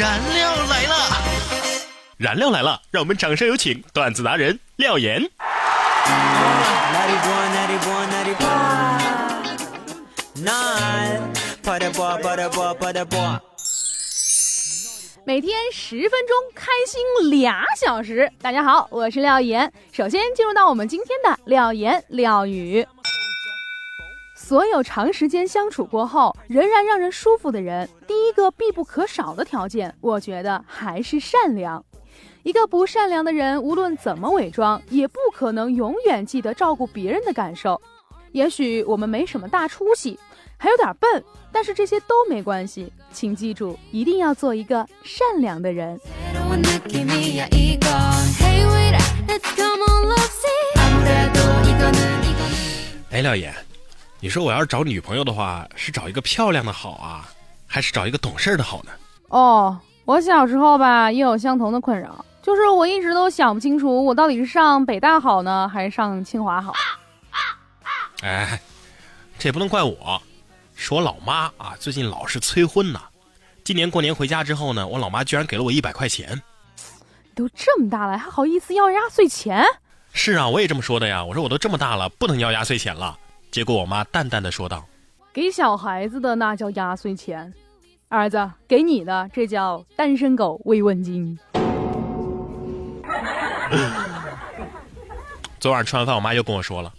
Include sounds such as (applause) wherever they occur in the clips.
燃料来了，燃料来了，让我们掌声有请段子达人廖岩。每天十分钟，开心俩小时。大家好，我是廖岩。首先进入到我们今天的廖岩廖语。所有长时间相处过后仍然让人舒服的人，第一个必不可少的条件，我觉得还是善良。一个不善良的人，无论怎么伪装，也不可能永远记得照顾别人的感受。也许我们没什么大出息，还有点笨，但是这些都没关系。请记住，一定要做一个善良的人。哎，廖爷。你说我要是找女朋友的话，是找一个漂亮的好啊，还是找一个懂事的好呢？哦，我小时候吧也有相同的困扰，就是我一直都想不清楚，我到底是上北大好呢，还是上清华好？哎，这也不能怪我，是我老妈啊，最近老是催婚呢。今年过年回家之后呢，我老妈居然给了我一百块钱。都这么大了，还好意思要压岁钱？是啊，我也这么说的呀。我说我都这么大了，不能要压岁钱了。结果我妈淡淡的说道：“给小孩子的那叫压岁钱，儿子给你的这叫单身狗慰问金。(laughs) ”昨晚吃完饭，我妈又跟我说了：“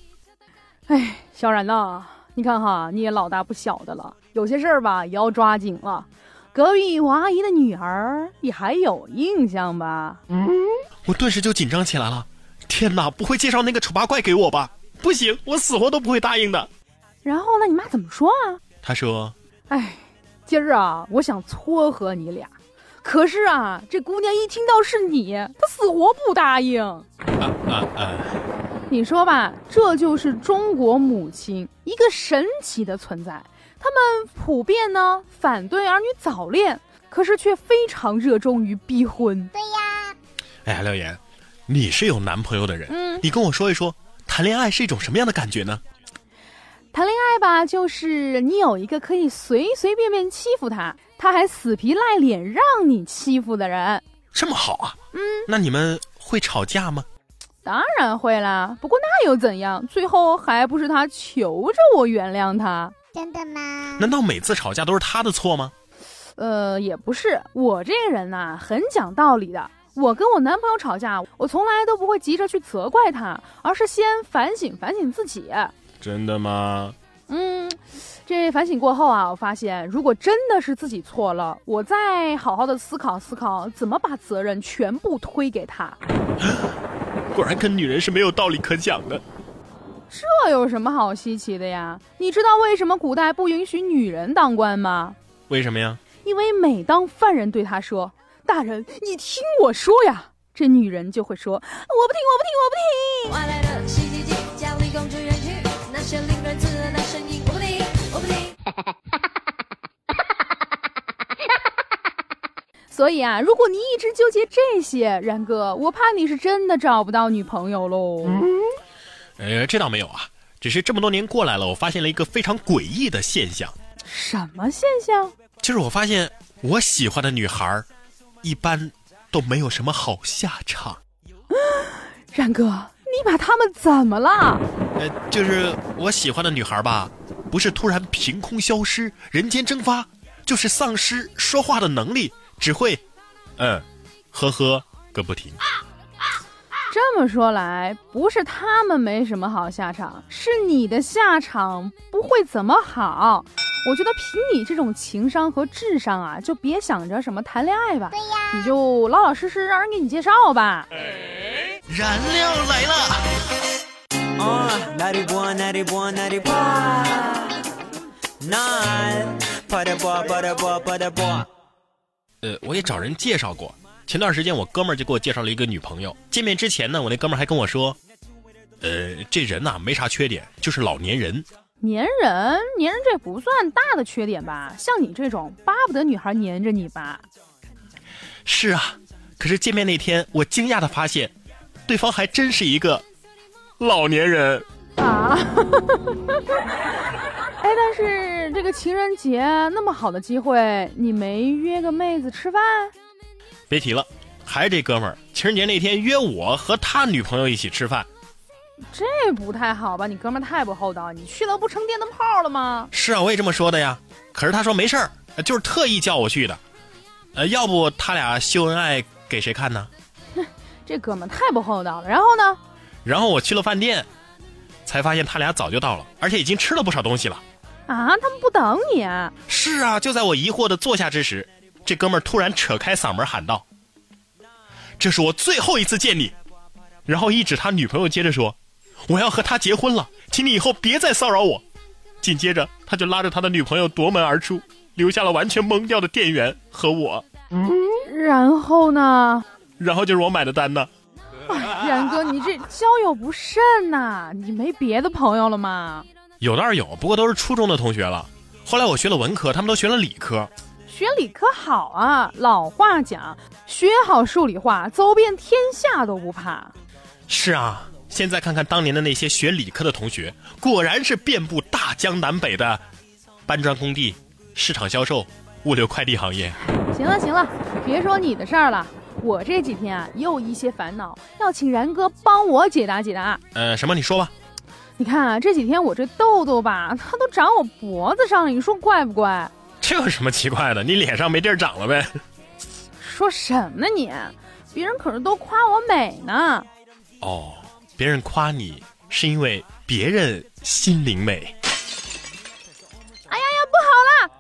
哎，小然呐，你看哈，你也老大不小的了，有些事儿吧也要抓紧了。隔壁王阿姨的女儿，你还有印象吧？”嗯，我顿时就紧张起来了。天哪，不会介绍那个丑八怪给我吧？不行，我死活都不会答应的。然后呢？你妈怎么说啊？她说：“哎，今儿啊，我想撮合你俩，可是啊，这姑娘一听到是你，她死活不答应。”啊啊啊！你说吧，这就是中国母亲一个神奇的存在。他们普遍呢反对儿女早恋，可是却非常热衷于逼婚。对呀。哎呀，廖岩，你是有男朋友的人，嗯，你跟我说一说。谈恋爱是一种什么样的感觉呢？谈恋爱吧，就是你有一个可以随随便便欺负他，他还死皮赖脸让你欺负的人，这么好啊？嗯，那你们会吵架吗？当然会啦，不过那又怎样？最后还不是他求着我原谅他？真的吗？难道每次吵架都是他的错吗？呃，也不是，我这个人呐，很讲道理的。我跟我男朋友吵架，我从来都不会急着去责怪他，而是先反省反省自己。真的吗？嗯，这反省过后啊，我发现如果真的是自己错了，我再好好的思考思考，怎么把责任全部推给他。(laughs) 果然跟女人是没有道理可讲的。这有什么好稀奇的呀？你知道为什么古代不允许女人当官吗？为什么呀？因为每当犯人对他说。大人，你听我说呀！这女人就会说：“我不听，我不听，我不听。”所以啊，如果你一直纠结这些，然哥，我怕你是真的找不到女朋友喽。呃，这倒没有啊，只是这么多年过来了，我发现了一个非常诡异的现象。什么现象？就是我发现我喜欢的女孩儿。一般都没有什么好下场。(gasps) 然哥，你把他们怎么了？呃，就是我喜欢的女孩吧，不是突然凭空消失、人间蒸发，就是丧失说话的能力，只会，嗯，呵呵个不停。这么说来，不是他们没什么好下场，是你的下场不会怎么好。我觉得凭你这种情商和智商啊，就别想着什么谈恋爱吧。对呀，你就老老实实让人给你介绍吧。燃料来了！呃，我也找人介绍过。前段时间我哥们儿就给我介绍了一个女朋友。见面之前呢，我那哥们儿还跟我说，呃，这人呐没啥缺点，就是老年人。粘人，粘人这不算大的缺点吧？像你这种巴不得女孩粘着你吧？是啊，可是见面那天，我惊讶的发现，对方还真是一个老年人啊！(laughs) 哎，但是这个情人节那么好的机会，你没约个妹子吃饭？别提了，还是这哥们儿，情人节那天约我和他女朋友一起吃饭。这不太好吧？你哥们儿太不厚道，你去了不成电灯泡了吗？是啊，我也这么说的呀。可是他说没事儿，就是特意叫我去的。呃，要不他俩秀恩爱给谁看呢？(laughs) 这哥们太不厚道了。然后呢？然后我去了饭店，才发现他俩早就到了，而且已经吃了不少东西了。啊，他们不等你啊？是啊，就在我疑惑的坐下之时，这哥们儿突然扯开嗓门喊道：“这是我最后一次见你。”然后一指他女朋友，接着说。我要和他结婚了，请你以后别再骚扰我。紧接着，他就拉着他的女朋友夺门而出，留下了完全懵掉的店员和我。嗯然后呢？然后就是我买的单呢。然哥，你这交友不慎呐！你没别的朋友了吗？有倒是有，不过都是初中的同学了。后来我学了文科，他们都学了理科。学理科好啊！老话讲，学好数理化，走遍天下都不怕。是啊。现在看看当年的那些学理科的同学，果然是遍布大江南北的搬砖工地、市场销售、物流快递行业。行了行了，别说你的事儿了，我这几天啊也有一些烦恼，要请然哥帮我解答解答。呃，什么？你说吧。你看啊，这几天我这痘痘吧，它都长我脖子上了，你说怪不怪？这有什么奇怪的？你脸上没地儿长了呗？说什么呢你？别人可是都夸我美呢。哦。别人夸你是因为别人心灵美。哎呀呀，不好了！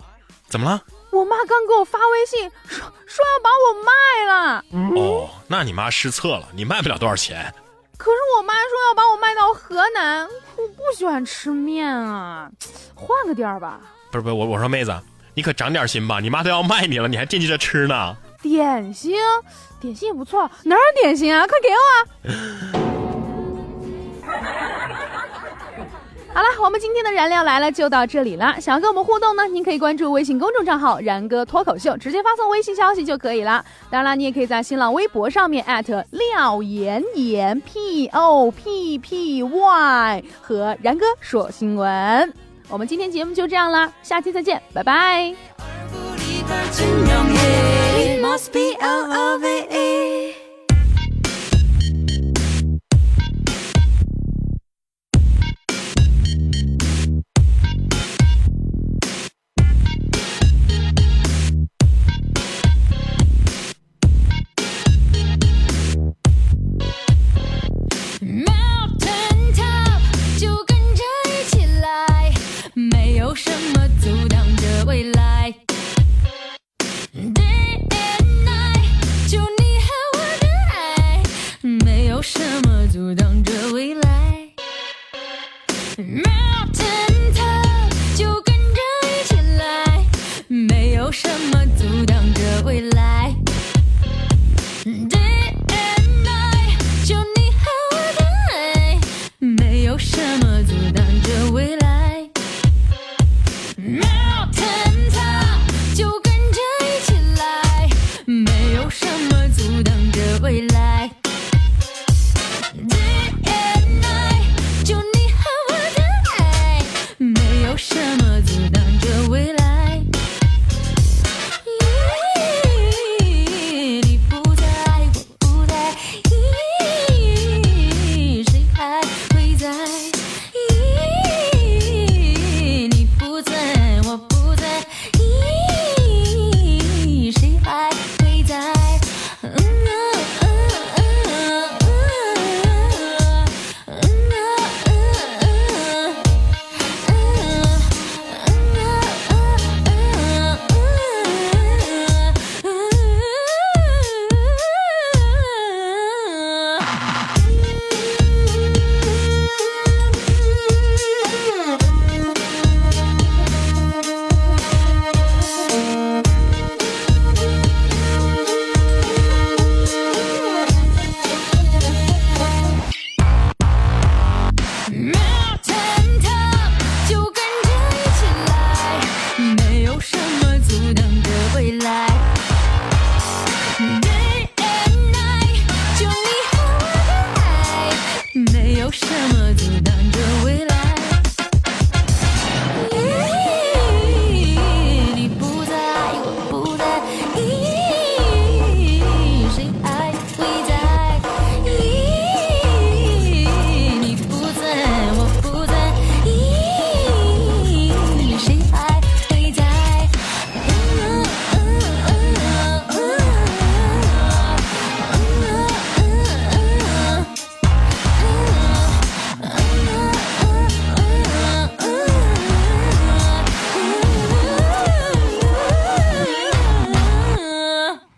怎么了？我妈刚给我发微信说说要把我卖了。哦，那你妈失策了，你卖不了多少钱。可是我妈说要把我卖到河南，我不喜欢吃面啊，换个地儿吧。不是不是，我我说妹子，你可长点心吧，你妈都要卖你了，你还惦记着吃呢。点心，点心也不错，哪有点心啊？快给我！(laughs) (laughs) 好了，我们今天的燃料来了就到这里了。想要跟我们互动呢，您可以关注微信公众账号“然哥脱口秀”，直接发送微信消息就可以了。当然了，你也可以在新浪微博上面廖岩岩 P O P P Y 和然哥说新闻。我们今天节目就这样啦，下期再见，拜拜。有什么阻挡着未来？什么阻挡着未来